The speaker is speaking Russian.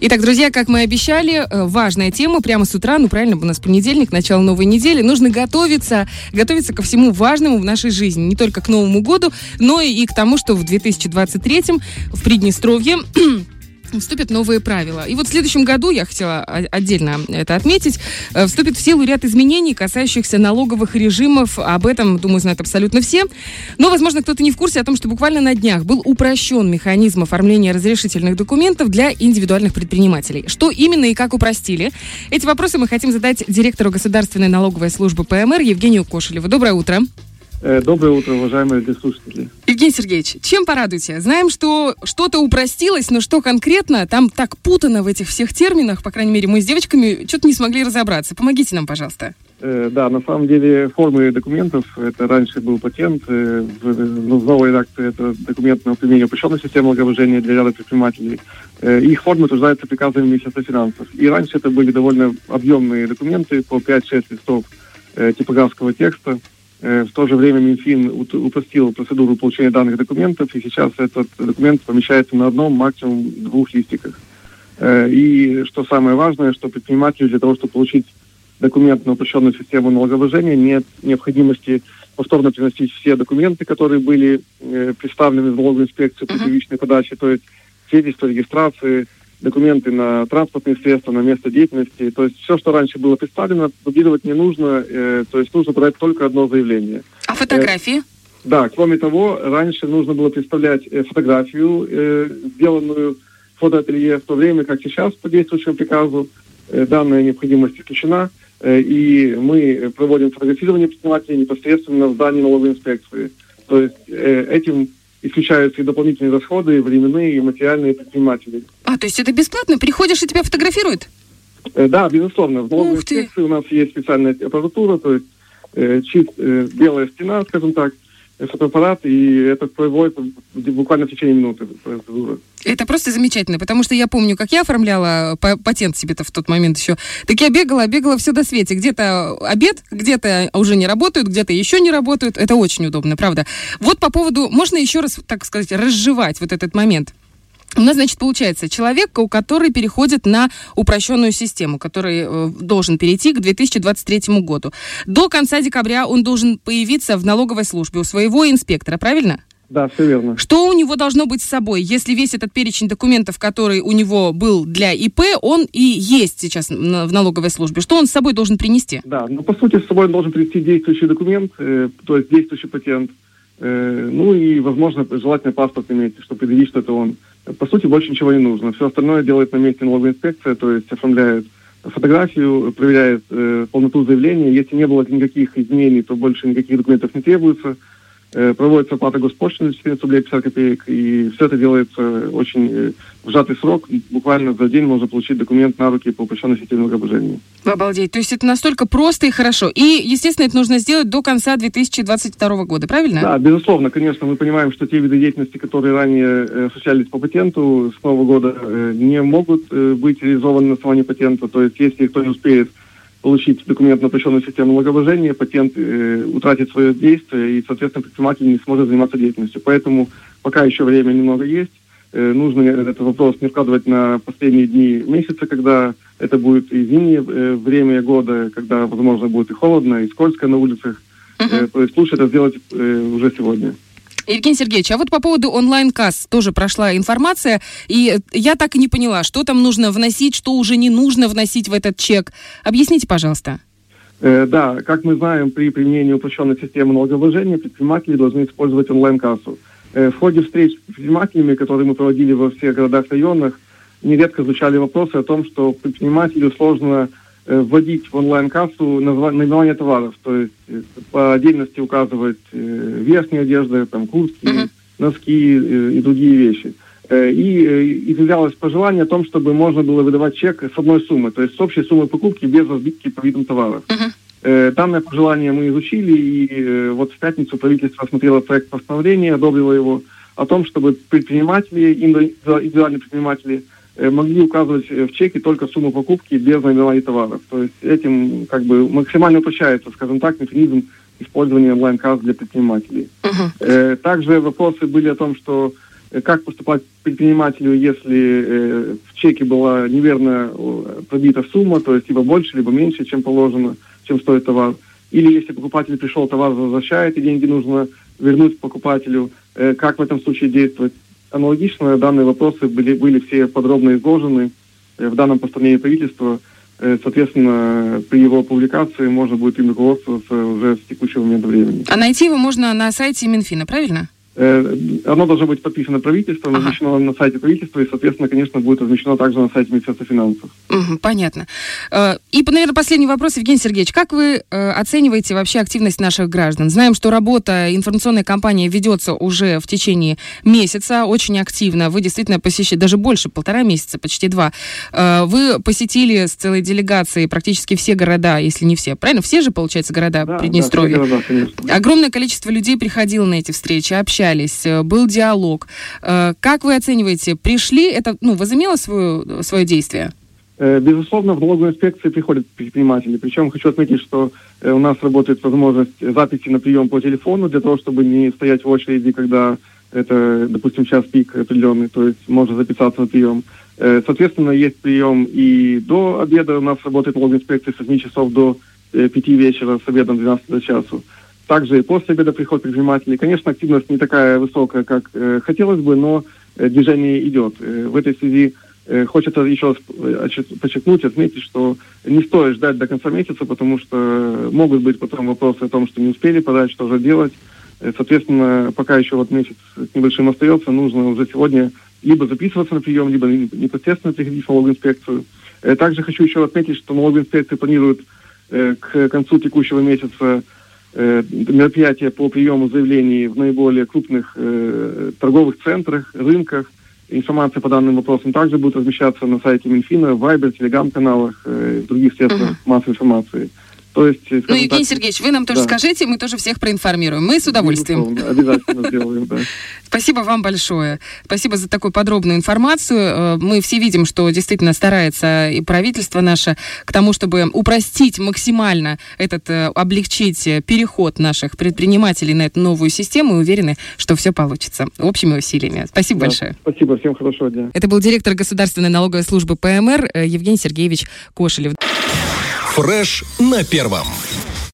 Итак, друзья, как мы обещали, э, важная тема. Прямо с утра, ну правильно, у нас понедельник, начало новой недели, нужно готовиться, готовиться ко всему важному в нашей жизни, не только к Новому году, но и к тому, что в 2023 в Приднестровье вступят новые правила. И вот в следующем году, я хотела отдельно это отметить, э, вступит в силу ряд изменений, касающихся налоговых режимов. Об этом, думаю, знают абсолютно все. Но, возможно, кто-то не в курсе о том, что буквально на днях был упрощен механизм оформления разрешительных документов для индивидуальных предпринимателей. Что именно и как упростили? Эти вопросы мы хотим задать директору Государственной налоговой службы ПМР Евгению Кошелеву. Доброе утро. Э, доброе утро, уважаемые слушатели. Евгений Сергеевич, чем порадуйте? Знаем, что что-то упростилось, но что конкретно? Там так путано в этих всех терминах, по крайней мере, мы с девочками что-то не смогли разобраться. Помогите нам, пожалуйста. Э, да, на самом деле формы документов, это раньше был патент, э, в, ну, в новой редакции это документ на применение упрощенной системы налогообложения для ряда предпринимателей. Э, их формы утверждаются приказами Министерства финансов. И раньше это были довольно объемные документы по 5-6 листов э, типографского текста. Э, в то же время Минфин упростил процедуру получения данных документов, и сейчас этот документ помещается на одном, максимум двух листиках. Э, и что самое важное, что предпринимателю для того, чтобы получить документ на упрощенную систему налогообложения, нет необходимости повторно приносить все документы, которые были э, представлены в налоговую инспекцию при первичной подаче, то есть свидетельство регистрации, документы на транспортные средства, на место деятельности. То есть все, что раньше было представлено, дублировать не нужно, э, то есть нужно подать только одно заявление. А фотографии? Э, да, кроме того, раньше нужно было представлять э, фотографию, э, сделанную в фотоателье, в то время как сейчас по действующему приказу э, данная необходимость исключена, э, и мы проводим фотографирование предпринимателей непосредственно в здании налоговой инспекции. То есть э, этим исключаются и дополнительные расходы, и временные, и материальные предприниматели. А, то есть это бесплатно? Приходишь и тебя фотографируют? Э, да, безусловно. В налоговой инспекции у нас есть специальная аппаратура, то есть э, чист, э, белая стена, скажем так, фотоаппарат, и это производится буквально в течение минуты процедура. Это просто замечательно, потому что я помню, как я оформляла патент себе-то в тот момент еще. Так я бегала, бегала все до свете. Где-то обед, где-то уже не работают, где-то еще не работают. Это очень удобно, правда. Вот по поводу, можно еще раз, так сказать, разжевать вот этот момент. У нас, значит, получается, человек, у который переходит на упрощенную систему, который э, должен перейти к 2023 году. До конца декабря он должен появиться в налоговой службе у своего инспектора, правильно? Да, все верно. Что у него должно быть с собой, если весь этот перечень документов, который у него был для ИП, он и есть сейчас в налоговой службе? Что он с собой должен принести? Да, ну, по сути, с собой он должен принести действующий документ, э, то есть действующий патент, э, ну и, возможно, желательно паспорт иметь, чтобы предъявить, что это он. По сути, больше ничего не нужно. Все остальное делает на месте налоговая инспекция, то есть оформляет фотографию, проверяет э, полноту заявления. Если не было никаких изменений, то больше никаких документов не требуется. Э, проводится оплата госпошлины 14 рублей 50 копеек, и все это делается очень э, в сжатый срок. Буквально за день можно получить документ на руки по упрощенной системе налогообложения. Обалдеть. То есть это настолько просто и хорошо. И, естественно, это нужно сделать до конца 2022 года, правильно? Да, безусловно. Конечно, мы понимаем, что те виды деятельности, которые ранее э, осуществлялись по патенту, с нового года не могут быть реализованы на основании патента. То есть если кто не успеет получить документ на упрощенную систему налогообложения, патент э, утратит свое действие, и, соответственно, предприниматель не сможет заниматься деятельностью. Поэтому пока еще время немного есть, э, нужно этот вопрос не вкладывать на последние дни месяца, когда это будет и зимнее э, время года, когда, возможно, будет и холодно, и скользко на улицах. Uh-huh. Э, то есть лучше это сделать э, уже сегодня. Евгений Сергеевич, а вот по поводу онлайн-касс тоже прошла информация, и я так и не поняла, что там нужно вносить, что уже не нужно вносить в этот чек. Объясните, пожалуйста. Э, да, как мы знаем, при применении упрощенной системы налогообложения предприниматели должны использовать онлайн-кассу. Э, в ходе встреч с предпринимателями, которые мы проводили во всех городах районах, нередко звучали вопросы о том, что предпринимателю сложно вводить в онлайн-кассу наименование товаров, то есть э, по отдельности указывать э, верхняя одежда, там куртки, uh-huh. носки и другие вещи. И изъявлялось пожелание о том, чтобы можно было выдавать чек с одной суммы, то есть с общей суммой покупки без разбитки по видам товаров. Uh-huh. Данное пожелание мы изучили, и вот в пятницу правительство осмотрело проект постановления, одобрило его о том, чтобы предприниматели, индивидуальные предприниматели – Э, могли указывать э, в чеке только сумму покупки без наименования товаров. То есть этим как бы максимально упрощается, скажем так, механизм использования онлайн-касс для предпринимателей. Uh-huh. Также вопросы были о том, что как поступать предпринимателю, если в чеке была неверно пробита сумма, то есть либо больше, либо меньше, чем положено, чем стоит товар. Или если покупатель пришел, товар возвращает, и деньги нужно вернуть покупателю, как в этом случае действовать. Аналогично данные вопросы были, были все подробно изложены в данном постановлении правительства. Соответственно, при его публикации можно будет им руководствоваться уже с текущего момента времени. А найти его можно на сайте Минфина, правильно? Э, оно должно быть подписано правительством, ага. размещено на сайте правительства и, соответственно, конечно, будет размещено также на сайте Министерства финансов. Угу, понятно. Э, и, наверное, последний вопрос, Евгений Сергеевич. Как вы э, оцениваете вообще активность наших граждан? Знаем, что работа информационной кампании ведется уже в течение месяца, очень активно. Вы действительно посещаете, даже больше, полтора месяца, почти два. Вы посетили с целой делегацией практически все города, если не все. Правильно? Все же, получается, города да, Приднестровья? Да, города, конечно. Огромное количество людей приходило на эти встречи, общались общались, э, был диалог. Э, как вы оцениваете, пришли, это ну, возымело свое, свое действие? Э, безусловно, в налоговую инспекцию приходят предприниматели. Причем хочу отметить, что у нас работает возможность записи на прием по телефону для того, чтобы не стоять в очереди, когда это, допустим, час пик определенный, то есть можно записаться на прием. Соответственно, есть прием и до обеда у нас работает налоговая инспекция с 7 часов до 5 вечера, с обедом 12 до часу. Также и после обеда приход предпринимателей. Конечно, активность не такая высокая, как э, хотелось бы, но э, движение идет. Э, в этой связи э, хочется еще раз э, подчеркнуть, отметить, что не стоит ждать до конца месяца, потому что могут быть потом вопросы о том, что не успели подать, что же делать. Э, соответственно, пока еще вот месяц с небольшим остается, нужно уже сегодня либо записываться на прием, либо непосредственно приходить в налоговую инспекцию. Э, также хочу еще отметить, что налоговая инспекция планирует к концу текущего месяца Э, мероприятия по приему заявлений в наиболее крупных э, торговых центрах, рынках. Информация по данным вопросам также будет размещаться на сайте Минфина, в Viber, Телеграм-каналах, э, в других средствах uh-huh. массовой информации. То есть, ну, Евгений так, Сергеевич, вы нам тоже да. скажите, мы тоже всех проинформируем. Мы с удовольствием. Обязательно сделаем, да. Спасибо вам большое. Спасибо за такую подробную информацию. Э, мы все видим, что действительно старается и правительство наше к тому, чтобы упростить максимально этот, э, облегчить переход наших предпринимателей на эту новую систему и уверены, что все получится общими усилиями. Спасибо да, большое. Спасибо, всем хорошего дня. Это был директор Государственной налоговой службы ПМР э, Евгений Сергеевич Кошелев. Фреш на первом.